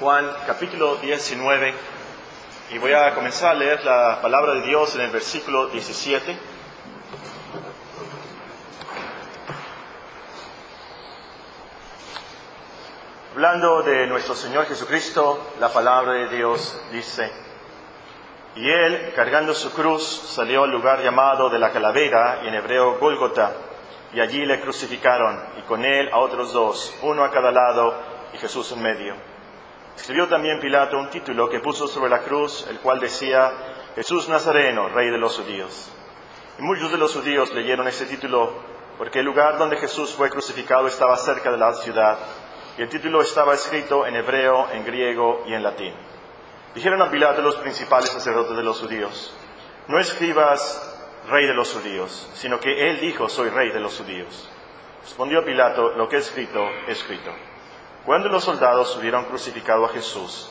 Juan capítulo 19 y voy a comenzar a leer la palabra de Dios en el versículo 17. Hablando de nuestro Señor Jesucristo, la palabra de Dios dice, y él, cargando su cruz, salió al lugar llamado de la calavera, y en hebreo Gólgota, y allí le crucificaron, y con él a otros dos, uno a cada lado, y Jesús en medio. Escribió también Pilato un título que puso sobre la cruz, el cual decía, Jesús Nazareno, Rey de los judíos. Y muchos de los judíos leyeron ese título porque el lugar donde Jesús fue crucificado estaba cerca de la ciudad, y el título estaba escrito en hebreo, en griego y en latín. Dijeron a Pilato los principales sacerdotes de los judíos, no escribas rey de los judíos, sino que él dijo, soy rey de los judíos. Respondió Pilato, lo que he escrito, he escrito. Cuando los soldados hubieron crucificado a Jesús,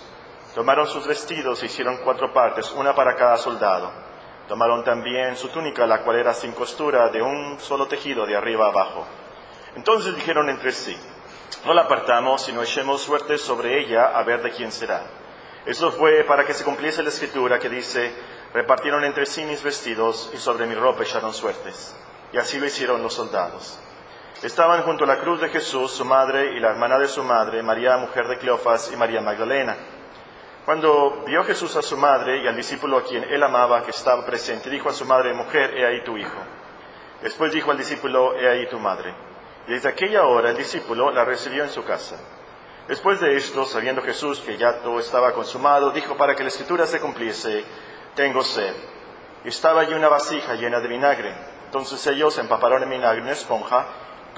tomaron sus vestidos e hicieron cuatro partes, una para cada soldado. Tomaron también su túnica, la cual era sin costura, de un solo tejido, de arriba abajo. Entonces dijeron entre sí, no la apartamos, sino echemos suerte sobre ella a ver de quién será. Eso fue para que se cumpliese la escritura que dice, repartieron entre sí mis vestidos y sobre mi ropa echaron suertes. Y así lo hicieron los soldados. Estaban junto a la cruz de Jesús su madre y la hermana de su madre, María, mujer de Cleofas, y María Magdalena. Cuando vio Jesús a su madre y al discípulo a quien él amaba que estaba presente, dijo a su madre, mujer, he ahí tu hijo. Después dijo al discípulo, he ahí tu madre. Y desde aquella hora el discípulo la recibió en su casa. Después de esto, sabiendo Jesús que ya todo estaba consumado, dijo para que la escritura se cumpliese, tengo sed. Estaba allí una vasija llena de vinagre. Entonces ellos empaparon en vinagre una esponja,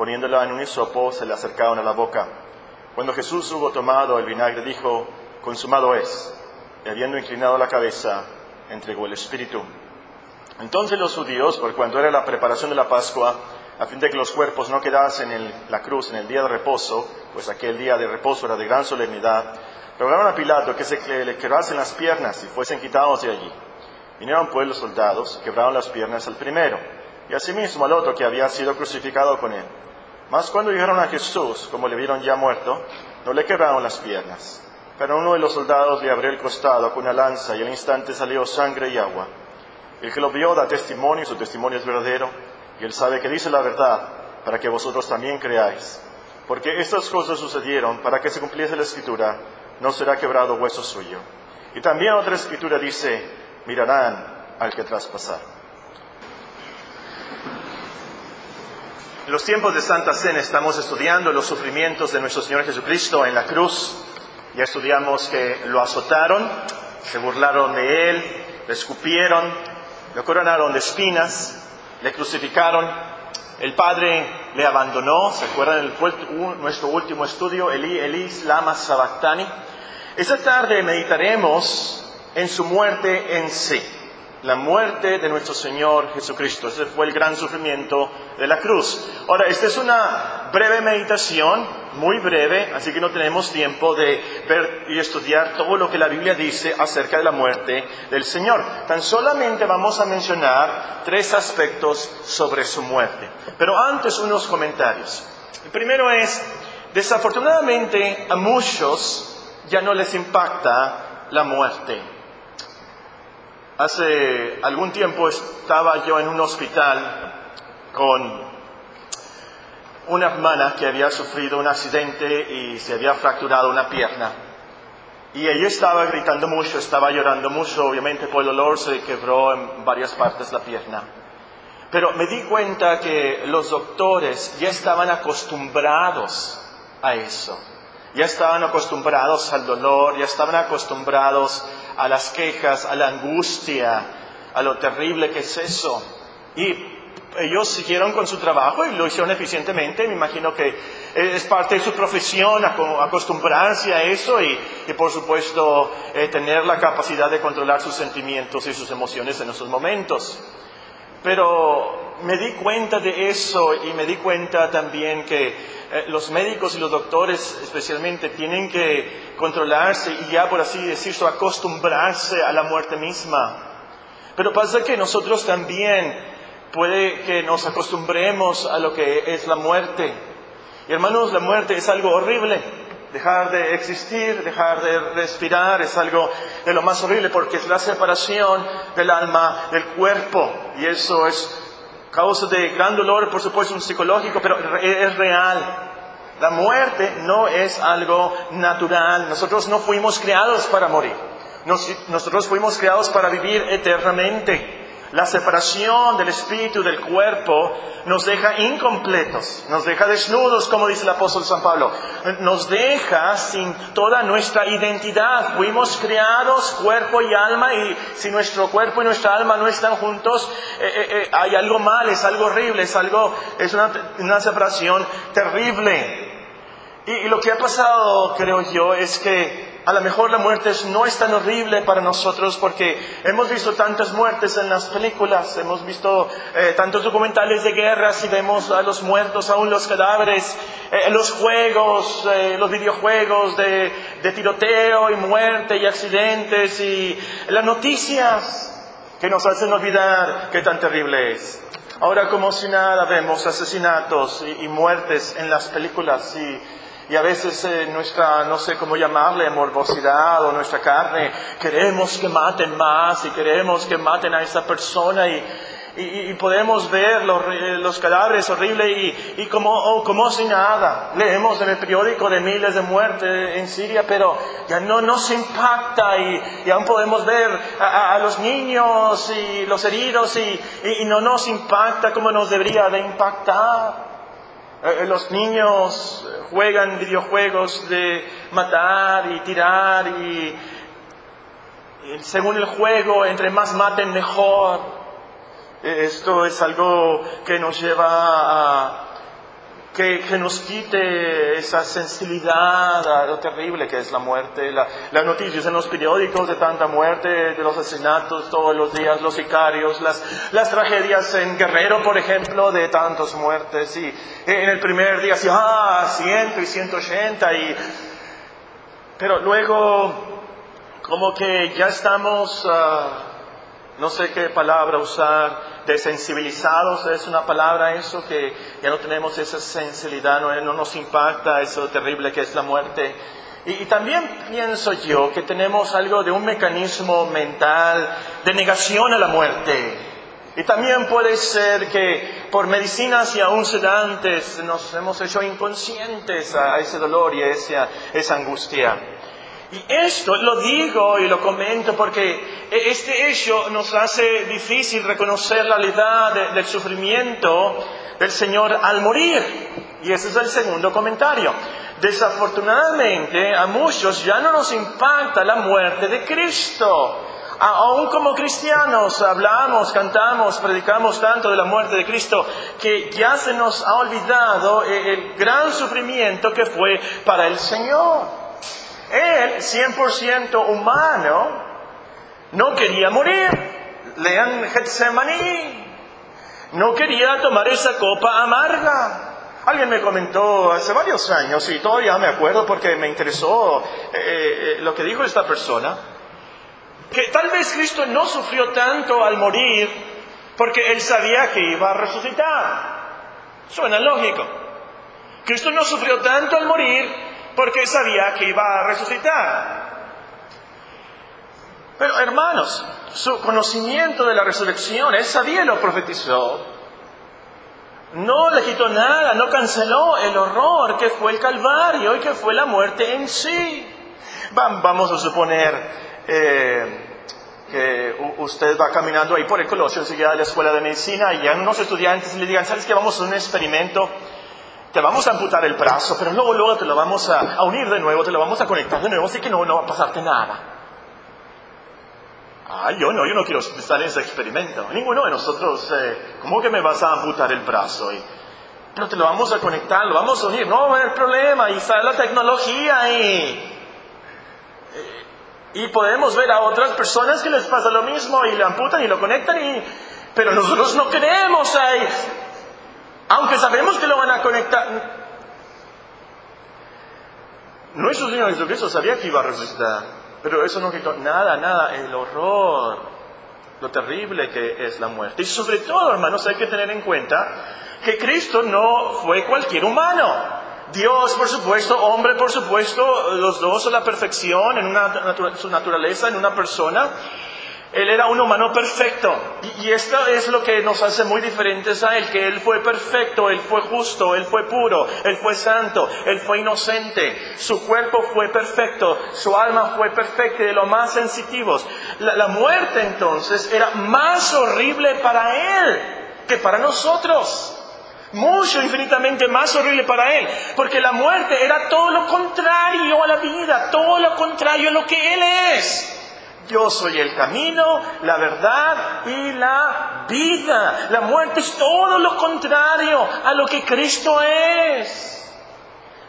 poniéndola en un hisopo, se le acercaron a la boca. Cuando Jesús hubo tomado el vinagre, dijo, consumado es. Y habiendo inclinado la cabeza, entregó el Espíritu. Entonces los judíos, por cuando era la preparación de la Pascua, a fin de que los cuerpos no quedasen en la cruz en el día de reposo, pues aquel día de reposo era de gran solemnidad, rogaron a Pilato que se le quebrasen las piernas y fuesen quitados de allí. Vinieron pues los soldados, quebraron las piernas al primero, y asimismo al otro que había sido crucificado con él. Mas cuando llegaron a Jesús, como le vieron ya muerto, no le quebraron las piernas. Pero uno de los soldados le abrió el costado con una lanza y al instante salió sangre y agua. El que lo vio da testimonio y su testimonio es verdadero y Él sabe que dice la verdad para que vosotros también creáis. Porque estas cosas sucedieron para que se cumpliese la escritura, no será quebrado hueso suyo. Y también otra escritura dice, mirarán al que traspasar. En los tiempos de Santa Cena estamos estudiando los sufrimientos de nuestro Señor Jesucristo en la cruz. Ya estudiamos que lo azotaron, se burlaron de él, le escupieron, lo coronaron de espinas, le crucificaron, el Padre le abandonó, ¿se acuerdan? Fue nuestro último estudio, Eli, Elis Lama Sabactani. Esta tarde meditaremos en su muerte en sí, la muerte de nuestro Señor Jesucristo. Ese fue el gran sufrimiento de la cruz. Ahora, esta es una breve meditación, muy breve, así que no tenemos tiempo de ver y estudiar todo lo que la Biblia dice acerca de la muerte del Señor. Tan solamente vamos a mencionar tres aspectos sobre su muerte. Pero antes unos comentarios. El primero es, desafortunadamente a muchos ya no les impacta la muerte. Hace algún tiempo estaba yo en un hospital con una hermana que había sufrido un accidente y se había fracturado una pierna. Y ella estaba gritando mucho, estaba llorando mucho, obviamente por el dolor se quebró en varias partes la pierna. Pero me di cuenta que los doctores ya estaban acostumbrados a eso. Ya estaban acostumbrados al dolor, ya estaban acostumbrados a las quejas, a la angustia, a lo terrible que es eso. Y ellos siguieron con su trabajo y lo hicieron eficientemente. Me imagino que es parte de su profesión acostumbrarse a eso y, por supuesto eh, tener la capacidad de controlar sus sentimientos y sus emociones en esos momentos. Pero me di cuenta de eso y me di cuenta también que eh, los médicos y los doctores especialmente tienen que controlarse y ya por así decirlo acostumbrarse a la muerte misma. Pero pasa que nosotros también puede que nos acostumbremos a lo que es la muerte. Y hermanos, la muerte es algo horrible. Dejar de existir, dejar de respirar es algo de lo más horrible porque es la separación del alma del cuerpo y eso es causa de gran dolor, por supuesto, psicológico, pero es real. La muerte no es algo natural. Nosotros no fuimos creados para morir. nosotros fuimos creados para vivir eternamente. La separación del espíritu del cuerpo nos deja incompletos, nos deja desnudos, como dice el apóstol San Pablo, nos deja sin toda nuestra identidad. Fuimos creados cuerpo y alma y si nuestro cuerpo y nuestra alma no están juntos, eh, eh, eh, hay algo mal, es algo horrible, es algo, es una, una separación terrible. y lo que ha pasado, creo yo, es que a lo mejor la muerte no es tan horrible para nosotros porque hemos visto tantas muertes en las películas, hemos visto eh, tantos documentales de guerras y vemos a los muertos, aún los cadáveres, eh, los juegos, eh, los videojuegos de, tiroteo y muerte y accidentes y las noticias que nos hacen olvidar qué tan terrible es. Ahora como si nada vemos asesinatos y, y muertes en las películas y y a veces eh, nuestra, no sé cómo llamarle, morbosidad o nuestra carne, queremos que maten más y queremos que maten a esa persona y, y, podemos ver los, los cadáveres horribles y, y como, oh, como si nada. Leemos en el periódico de miles de muertes en Siria, pero ya no nos impacta y, y aún podemos ver a, a, los niños y los heridos y, y no nos impacta como nos debería de impactar. Eh, los niños juegan videojuegos de matar y tirar y, según el juego, entre más maten mejor. Esto es algo que nos lleva a, que, nos quite esa sensibilidad a lo terrible que es la muerte, las noticias en los periódicos de tanta muerte, de los asesinatos todos los días, los sicarios, las, las tragedias en Guerrero, por ejemplo, de tantas muertes. Y en el primer día, así, ah, 100 y 180, y, pero luego, como que ya estamos, uh, no sé qué palabra usar, desensibilizados, es una palabra eso, que ya no tenemos esa sensibilidad, no, nos impacta eso terrible que es la muerte. Y, también pienso yo que tenemos algo de un mecanismo mental de negación a la muerte. Y también puede ser que por medicinas y aún sedantes nos hemos hecho inconscientes a ese dolor y a esa, esa angustia. Y esto lo digo y lo comento porque este hecho nos hace difícil reconocer la realidad del sufrimiento del Señor al morir. Y ese es el segundo comentario. Desafortunadamente a muchos ya no nos impacta la muerte de Cristo. Aún como cristianos hablamos, cantamos, predicamos tanto de la muerte de Cristo que ya se nos ha olvidado el gran sufrimiento que fue para el Señor. Él, 100% humano, no quería morir. Lean Getsemaní. No quería tomar esa copa amarga. Alguien me comentó hace varios años, y todavía me acuerdo porque me interesó eh, eh, lo que dijo esta persona, que tal vez Cristo no sufrió tanto al morir porque él sabía que iba a resucitar. Suena lógico. Cristo no sufrió tanto al morir porque sabía que iba a resucitar. Pero hermanos, su conocimiento de la resurrección, él sabía y lo profetizó. No le quitó nada, no canceló el horror que fue el Calvario y que fue la muerte en sí. Vamos a suponer eh, que usted va caminando ahí por el Colosio, enseguida a la escuela de medicina, y a unos estudiantes le digan, ¿sabes qué? Vamos a un experimento te vamos a amputar el brazo, pero luego, luego te lo vamos a, unir de nuevo, te lo vamos a conectar de nuevo, así que no, no va a pasarte nada. Ay, yo no, yo no quiero estar en ese experimento. Ninguno de nosotros, eh, ¿cómo que me vas a amputar el brazo? Y, pero te lo vamos a conectar, lo vamos a unir. No haber problema, y está la tecnología y, y podemos ver a otras personas que les pasa lo mismo y le amputan y lo conectan y, pero nosotros no queremos. Aunque sabemos que lo van a conectar. Nuestro Señor Jesucristo sabía que iba a resucitar, pero eso no quitó nada, nada, el horror, lo terrible que es la muerte. Y sobre todo, hermanos, hay que tener en cuenta que Cristo no fue cualquier humano. Dios, por supuesto, hombre, por supuesto, los dos son la perfección en una, su naturaleza, en una persona. Él era un humano perfecto. Y, esto es lo que nos hace muy diferentes a Él, que Él fue perfecto, Él fue justo, Él fue puro, Él fue santo, Él fue inocente. Su cuerpo fue perfecto, su alma fue perfecta y de lo más sensitivos. La, la muerte entonces era más horrible para Él que para nosotros. Mucho, infinitamente más horrible para él, porque la muerte era todo lo contrario a la vida, todo lo contrario a lo que él es. Yo soy el camino, la verdad y la vida. La muerte es todo lo contrario a lo que Cristo es.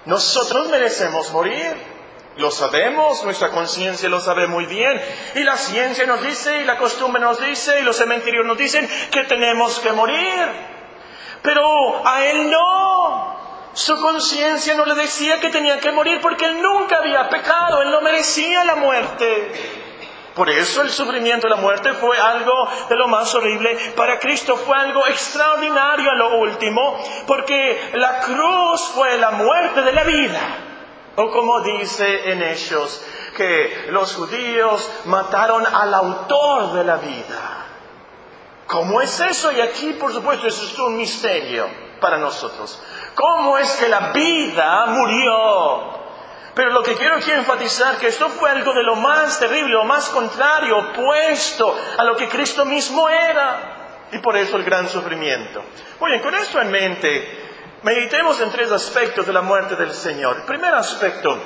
Nosotros merecemos morir. Lo sabemos, nuestra conciencia lo sabe muy bien. Y la ciencia nos dice, y la costumbre nos dice, y los cementerios nos dicen que tenemos que morir. Pero a él no. Su conciencia no le decía que tenía que morir porque él nunca había pecado, él no merecía la muerte. Por eso el sufrimiento y la muerte fue algo de lo más horrible. Para Cristo fue algo extraordinario a lo último, porque la cruz fue la muerte de la vida. O como dice en Hechos, que los judíos mataron al autor de la vida. ¿Cómo es eso? Y aquí, por supuesto, eso es un misterio para nosotros. ¿Cómo es que la vida murió pero lo que quiero aquí enfatizar que esto fue algo de lo más terrible, lo más contrario, opuesto a lo que Cristo mismo era. Y por eso el gran sufrimiento. Muy bien, con esto en mente, meditemos en tres aspectos de la muerte del Señor. El primer aspecto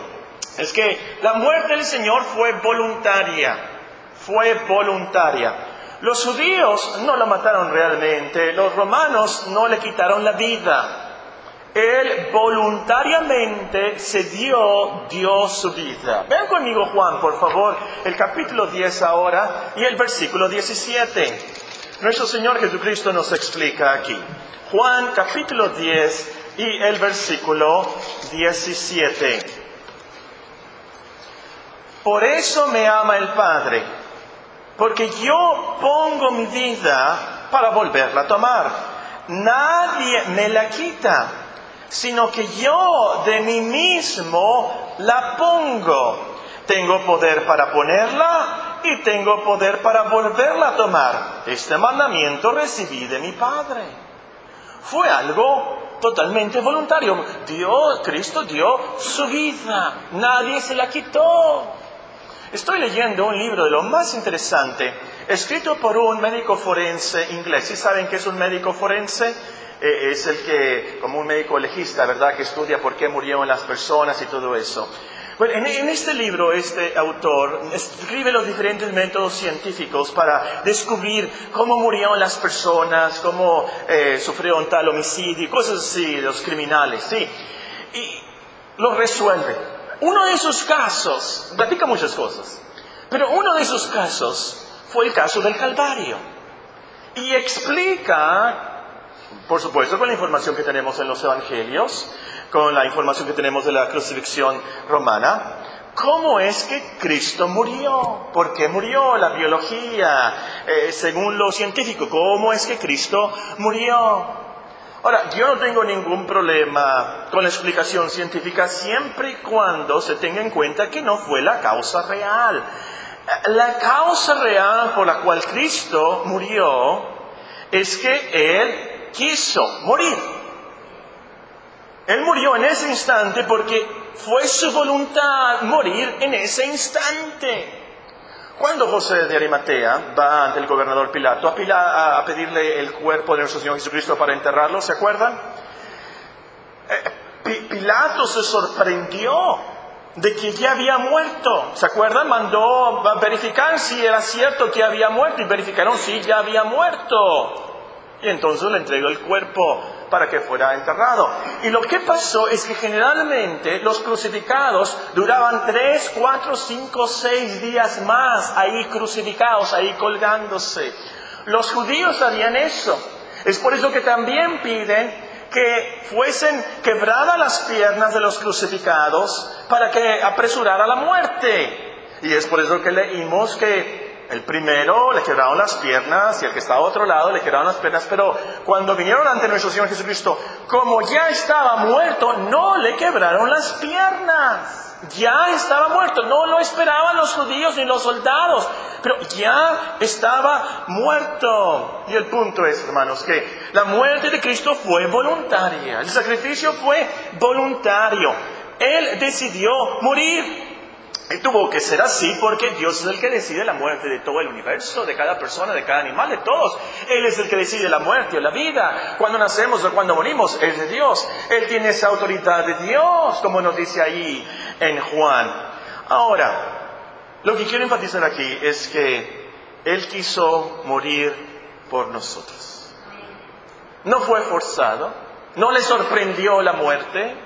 es que la muerte del Señor fue voluntaria. Fue voluntaria. Los judíos no la mataron realmente, los romanos no le quitaron la vida. Él voluntariamente se dio, dio su vida. Ven conmigo Juan, por favor, el capítulo 10 ahora y el versículo 17. Nuestro Señor Jesucristo nos explica aquí. Juan capítulo 10 y el versículo 17. Por eso me ama el Padre, porque yo pongo mi vida para volverla a tomar. Nadie me la quita sino que yo de mí mismo la pongo. Tengo poder para ponerla y tengo poder para volverla a tomar. Este mandamiento recibí de mi Padre. Fue algo totalmente voluntario. Dios, Cristo dio su vida. Nadie se la quitó. Estoy leyendo un libro de lo más interesante, escrito por un médico forense inglés. ¿Y saben qué es un médico forense? Eh, es el que, como un médico legista, ¿verdad?, que estudia por qué murieron las personas y todo eso. Bueno, en, este libro este autor escribe los diferentes métodos científicos para descubrir cómo murieron las personas, cómo eh, sufrieron tal homicidio, cosas así, los criminales, sí. Y lo resuelve. Uno de esos casos, platica muchas cosas, pero uno de esos casos fue el caso del Calvario. Y explica por supuesto, con la información que tenemos en los evangelios, con la información que tenemos de la crucifixión romana, ¿Cómo es que Cristo murió? ¿Por qué murió? La biología, eh, según lo científico, ¿cómo es que Cristo murió? Ahora, yo no tengo ningún problema con la explicación científica siempre y cuando se tenga en cuenta que no fue la causa real. La causa real por la cual Cristo murió es que Él quiso morir. Él murió en ese instante porque fue su voluntad morir en ese instante. Cuando José de Arimatea va ante el gobernador Pilato a, pedirle el cuerpo de nuestro Señor Jesucristo para enterrarlo, ¿se acuerdan? Eh, Pilato se sorprendió de que ya había muerto. ¿Se acuerdan? Mandó a verificar si era cierto que había muerto y verificaron si ya había muerto. Y entonces le entregó el cuerpo para que fuera enterrado. Y lo que pasó es que generalmente los crucificados duraban tres, cuatro, cinco, seis días más ahí crucificados, ahí colgándose. Los judíos sabían eso. Es por eso que también piden que fuesen quebradas las piernas de los crucificados para que apresurara la muerte. Y es por eso que leímos que el primero le quebraron las piernas y el que estaba a otro lado le quebraron las piernas, pero cuando vinieron ante nuestro Señor Jesucristo, como ya estaba muerto, no le quebraron las piernas. Ya estaba muerto, no lo esperaban los judíos ni los soldados, pero ya estaba muerto. Y el punto es, hermanos, que la muerte de Cristo fue voluntaria, el sacrificio fue voluntario. Él decidió morir. Y tuvo que ser así porque Dios es el que decide la muerte de todo el universo, de cada persona, de cada animal, de todos. Él es el que decide la muerte o la vida. Cuando nacemos o cuando morimos, es de Dios. Él tiene esa autoridad de Dios, como nos dice ahí en Juan. Ahora, lo que quiero enfatizar aquí es que Él quiso morir por nosotros. No fue forzado, no le sorprendió la muerte,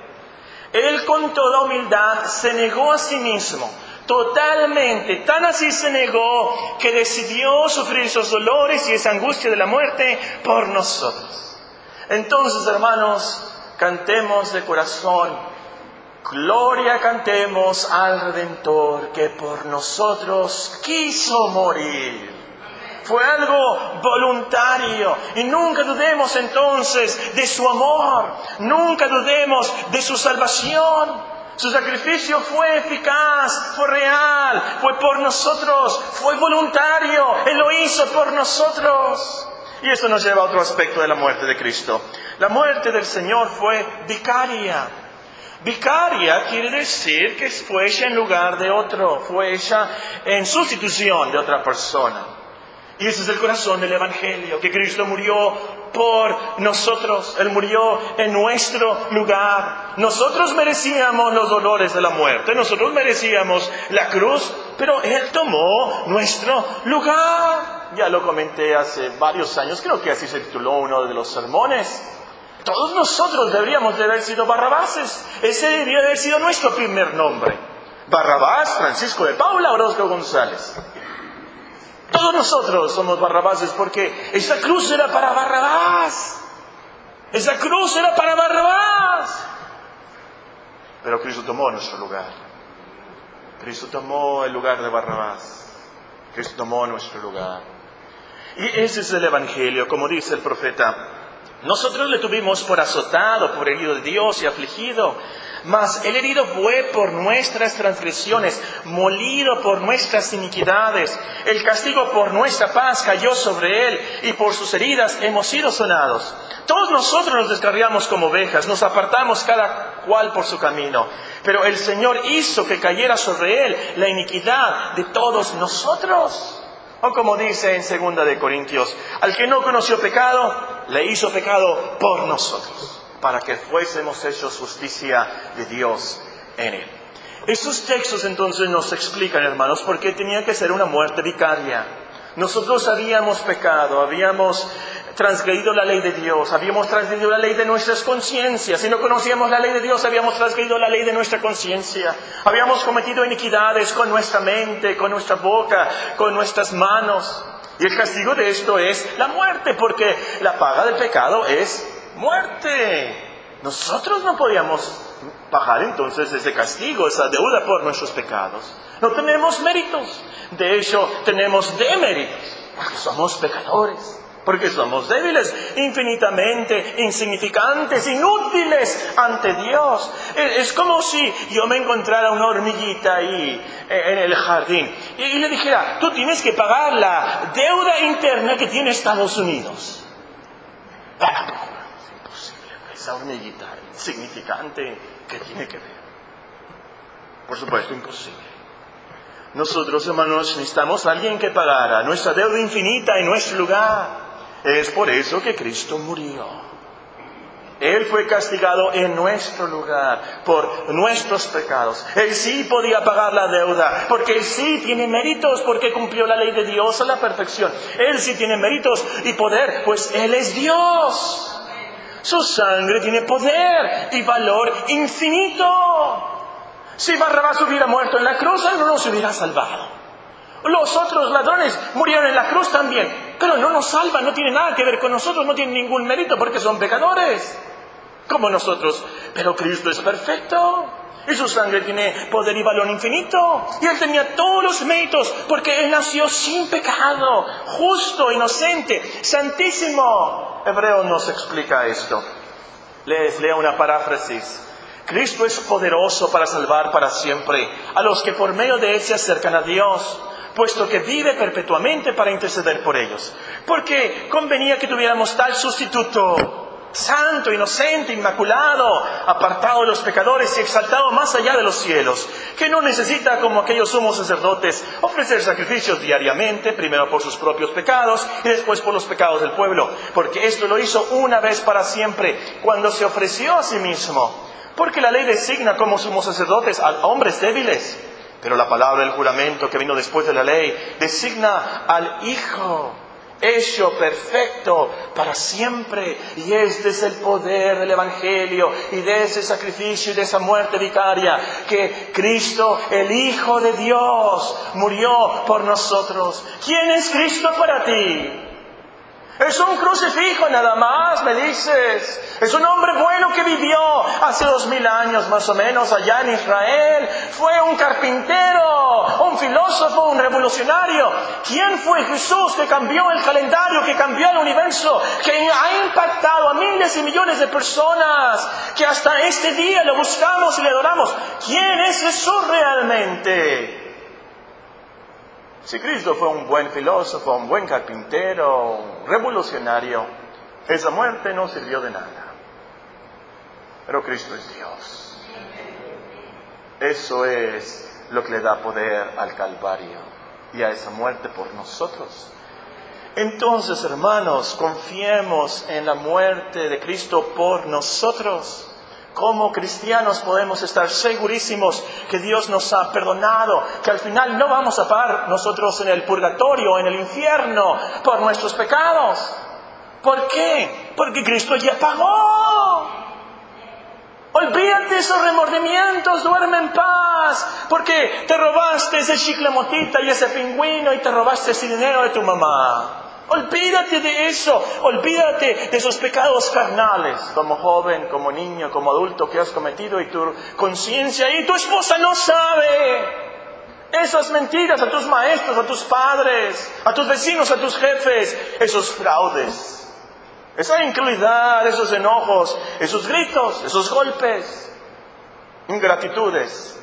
él con toda humildad se negó a sí mismo, totalmente, tan así se negó que decidió sufrir esos dolores y esa angustia de la muerte por nosotros. Entonces, hermanos, cantemos de corazón, gloria cantemos al Redentor que por nosotros quiso morir fue algo voluntario. Y nunca dudemos entonces de su amor, nunca dudemos de su salvación. Su sacrificio fue eficaz, fue real, fue por nosotros, fue voluntario, Él lo hizo por nosotros. Y eso nos lleva a otro aspecto de la muerte de Cristo. La muerte del Señor fue vicaria. Vicaria quiere decir que fue hecha en lugar de otro, fue hecha en sustitución de otra persona. Y ese es el corazón del Evangelio, que Cristo murió por nosotros, Él murió en nuestro lugar. Nosotros merecíamos los dolores de la muerte, nosotros merecíamos la cruz, pero Él tomó nuestro lugar. Ya lo comenté hace varios años, creo que así se tituló uno de los sermones. Todos nosotros deberíamos de haber sido Barrabases, ese debería de haber sido nuestro primer nombre. Barrabás, Francisco de Paula, Orozco González. Todos nosotros somos barrabases porque esa cruz era para Barrabás. Esa cruz era para Barrabás. Pero Cristo tomó nuestro lugar. Cristo tomó el lugar de Barrabás. Cristo tomó nuestro lugar. Y ese es el Evangelio, como dice el profeta. Nosotros le tuvimos por azotado, por herido de Dios y afligido. Mas el herido fue por nuestras transgresiones, molido por nuestras iniquidades. El castigo por nuestra paz cayó sobre él y por sus heridas hemos sido sonados. Todos nosotros nos descarriamos como ovejas, nos apartamos cada cual por su camino. Pero el Señor hizo que cayera sobre él la iniquidad de todos nosotros. O como dice en segunda de Corintios, al que no conoció pecado, le hizo pecado por nosotros para que fuésemos hechos justicia de Dios en él. Estos textos entonces nos explican, hermanos, por qué tenía que ser una muerte vicaria. Nosotros habíamos pecado, habíamos transgredido la ley de Dios, habíamos transgredido la ley de nuestras conciencias. Si no conocíamos la ley de Dios, habíamos transgredido la ley de nuestra conciencia. Habíamos cometido iniquidades con nuestra mente, con nuestra boca, con nuestras manos. Y el castigo de esto es la muerte, porque la paga del pecado es muerte. Nosotros no podíamos pagar entonces ese castigo, esa deuda por nuestros pecados. No tenemos méritos. De hecho, tenemos deméritos, porque somos pecadores. Porque somos débiles, infinitamente insignificantes, inútiles ante Dios. Es como si yo me encontrara una hormiguita ahí eh, en el jardín y le dijera, tú tienes que pagar la deuda interna que tiene Estados Unidos esa hormiguita insignificante que tiene que ver. Por supuesto, imposible. Nosotros, hermanos, necesitamos a alguien que pagara nuestra deuda infinita en nuestro lugar. Es por eso que Cristo murió. Él fue castigado en nuestro lugar por nuestros pecados. Él sí podía pagar la deuda, porque Él sí tiene méritos, porque cumplió la ley de Dios a la perfección. Él sí tiene méritos y poder, pues Él es Dios. Su sangre tiene poder y valor infinito. Si Barrabás hubiera muerto en la cruz, él no nos hubiera salvado. Los otros ladrones murieron en la cruz también, pero no nos salvan, no tiene nada que ver con nosotros, no tienen ningún mérito porque son pecadores. Como nosotros Pero Cristo es perfecto. Y su sangre tiene poder y valor infinito. Y él tenía todos los méritos porque él nació sin pecado, justo, inocente, santísimo. Hebreo nos explica esto. Les leo una paráfrasis. Cristo es poderoso para salvar para siempre a los que por medio de él se acercan a Dios, puesto que vive perpetuamente para interceder por ellos. Porque convenía que tuviéramos tal sustituto santo, inocente, inmaculado, apartado de los pecadores y exaltado más allá de los cielos, que no necesita, como aquellos sumos sacerdotes, ofrecer sacrificios diariamente, primero por sus propios pecados y después por los pecados del pueblo, porque esto lo hizo una vez para siempre, cuando se ofreció a sí mismo. Porque la ley designa como sumos sacerdotes a hombres débiles, pero la palabra del juramento que vino después de la ley designa al Hijo hecho perfecto para siempre. Y este es el poder del Evangelio y de ese sacrificio y de esa muerte vicaria, que Cristo, el Hijo de Dios, murió por nosotros. ¿Quién es Cristo para ti? Es un crucifijo nada más, me dices. Es un hombre bueno que vivió hace dos mil años más o menos allá en Israel. Fue un carpintero, un filósofo, un revolucionario. ¿Quién fue Jesús que cambió el calendario, que cambió el universo, que ha impactado a miles y millones de personas, que hasta este día lo buscamos y le adoramos? ¿Quién es Jesús realmente? Si Cristo fue un buen filósofo, un buen carpintero, un revolucionario, esa muerte no sirvió de nada. Pero Cristo es Dios. Eso es lo que le da poder al Calvario y a esa muerte por nosotros. Entonces, hermanos, confiemos en la muerte de Cristo por nosotros. Como cristianos podemos estar segurísimos que Dios nos ha perdonado, que al final no vamos a pagar nosotros en el purgatorio, en el infierno, por nuestros pecados. ¿Por qué? Porque Cristo ya pagó. Olvídate esos remordimientos, duerme en paz, porque te robaste ese chicle motita y ese pingüino y te robaste ese dinero de tu mamá. Olvídate de eso, olvídate de esos pecados carnales, como joven, como niño, como adulto que has cometido y tu conciencia y tu esposa no sabe. Esas mentiras a tus maestros, a tus padres, a tus vecinos, a tus jefes, esos fraudes, esa incredulidad, esos enojos, esos gritos, esos golpes, ingratitudes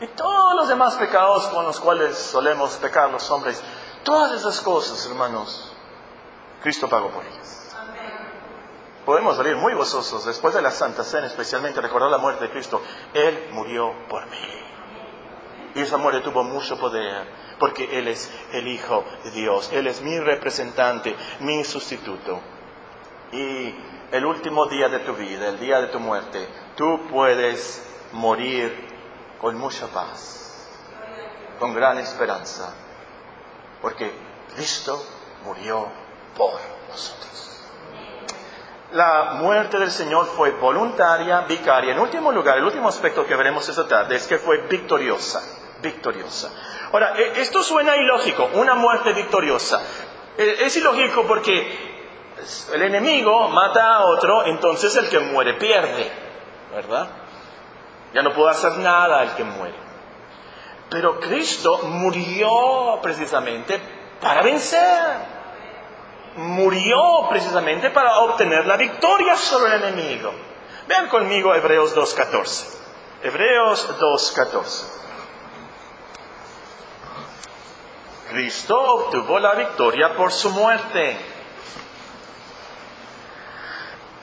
y todos los demás pecados con los cuales solemos pecar los hombres. Todas esas cosas, hermanos, Cristo pagó por ellas. Podemos salir muy gozosos después de la Santa Cena, especialmente recordar la muerte de Cristo. Él murió por mí. Y esa muerte tuvo mucho poder, porque Él es el Hijo de Dios. Él es mi representante, mi sustituto. Y el último día de tu vida, el día de tu muerte, tú puedes morir con mucha paz, con gran esperanza, porque Cristo murió por nosotros. La muerte del Señor fue voluntaria, vicaria. En último lugar, el último aspecto que veremos esta tarde es que fue victoriosa, victoriosa. Ahora, e, esto suena ilógico, una muerte victoriosa. E, es ilógico porque el enemigo mata a otro, entonces el que muere pierde, ¿verdad? Ya no puede hacer nada el que muere. Pero Cristo murió precisamente para vencer murió precisamente para obtener la victoria sobre el enemigo. Vean conmigo Hebreos 2.14. Hebreos 2.14. Cristo obtuvo la victoria por su muerte.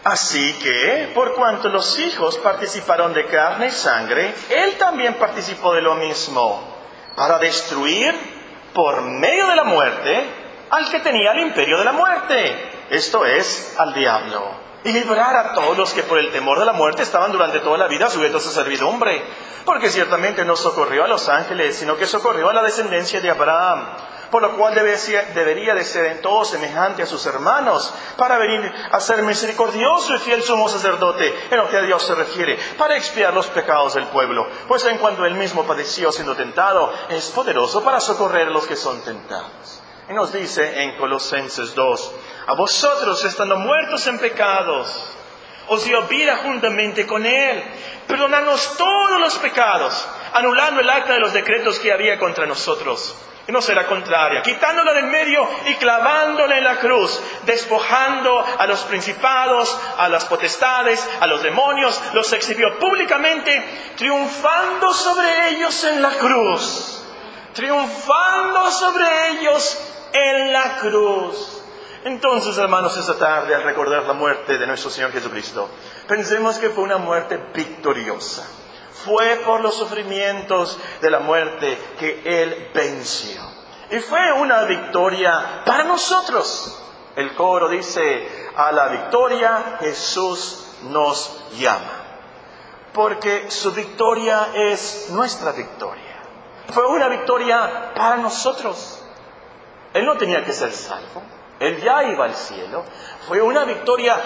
Así que, por cuanto los hijos participaron de carne y sangre, Él también participó de lo mismo, para destruir por medio de la muerte al que tenía el imperio de la muerte, esto es, al diablo, y librar a todos los que por el temor de la muerte estaban durante toda la vida sujetos a servidumbre, porque ciertamente no socorrió a los ángeles, sino que socorrió a la descendencia de Abraham, por lo cual debería de ser en todo semejante a sus hermanos, para venir a ser misericordioso y fiel sumo sacerdote, en lo que a Dios se refiere, para expiar los pecados del pueblo, pues en cuanto él mismo padeció siendo tentado, es poderoso para socorrer a los que son tentados. Y nos dice en Colosenses 2, a vosotros estando muertos en pecados os dio vida juntamente con Él, perdonarnos todos los pecados, anulando el acta de los decretos que había contra nosotros. Y no será contraria, quitándola del medio y clavándola en la cruz, despojando a los principados, a las potestades, a los demonios, los exhibió públicamente, triunfando sobre ellos en la cruz, triunfando sobre ellos en la cruz. Entonces, hermanos, esta tarde, al recordar la muerte de nuestro Señor Jesucristo, pensemos que fue una muerte victoriosa. Fue por los sufrimientos de la muerte que Él venció. Y fue una victoria para nosotros. El coro dice, a la victoria Jesús nos llama. Porque su victoria es nuestra victoria. Fue una victoria para nosotros. Él no tenía que ser salvo. Él ya iba al cielo. Fue una victoria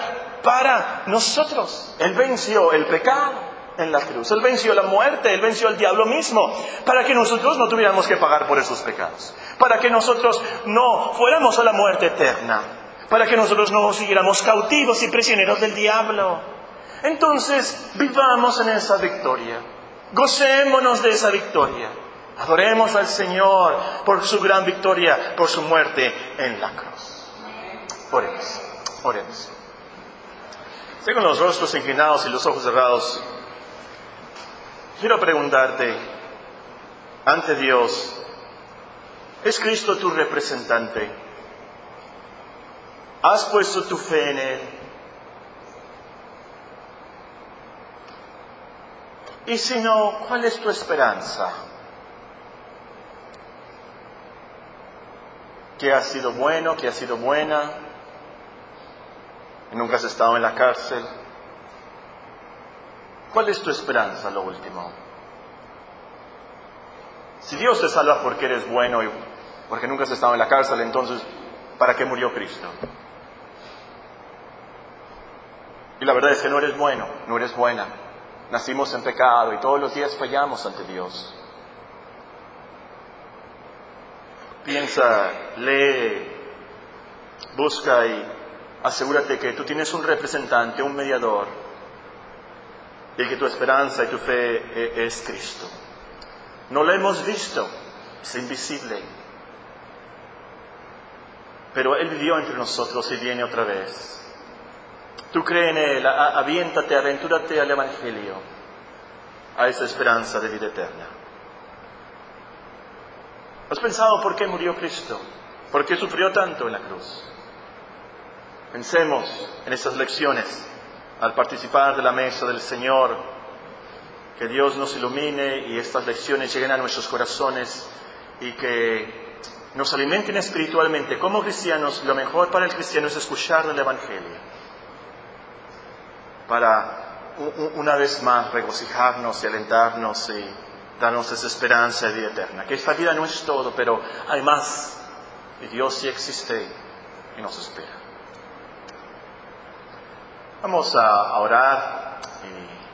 para nosotros. Él venció el pecado en la cruz. Él venció la muerte, Él venció al diablo mismo, para que nosotros no tuviéramos que pagar por esos pecados, para que nosotros no fuéramos a la muerte eterna, para que nosotros no siguiéramos cautivos y prisioneros del diablo. Entonces, vivamos en esa victoria, gocémonos de esa victoria, adoremos al Señor por su gran victoria, por su muerte en la cruz. Oremos, oremos. Tengo los rostros inclinados y los ojos cerrados. Quiero preguntarte, ante Dios, ¿es Cristo tu representante? ¿Has puesto tu fe en Él? Y si no, ¿cuál es tu esperanza? ¿Que ha sido bueno, que ha sido buena? nunca has estado en la cárcel. ¿Cuál es tu esperanza, lo último? Si Dios te salva porque eres bueno y porque nunca has estado en la cárcel, entonces, ¿para qué murió Cristo? Y la verdad es que no eres bueno, no eres buena. Nacimos en pecado y todos los días fallamos ante Dios. Piensa, lee, busca y asegúrate que tú tienes un representante, un mediador, y que tu esperanza y tu fe e-, es Cristo. No lo hemos visto, es invisible, pero Él vivió entre nosotros y viene otra vez. Tú cree en Él, aviéntate, aventúrate al Evangelio, a esa esperanza de vida eterna. ¿Has pensado por qué murió Cristo? ¿Por qué sufrió tanto en la cruz? Pensemos en estas lecciones al participar de la mesa del Señor. Que Dios nos ilumine y estas lecciones lleguen a nuestros corazones y que nos alimenten espiritualmente. Como cristianos, lo mejor para el cristiano es escuchar el Evangelio. Para una vez más regocijarnos y alentarnos y darnos esa esperanza de vida eterna. Que esta vida no es todo, pero hay más. Y Dios sí existe y nos espera. Vamos a orar.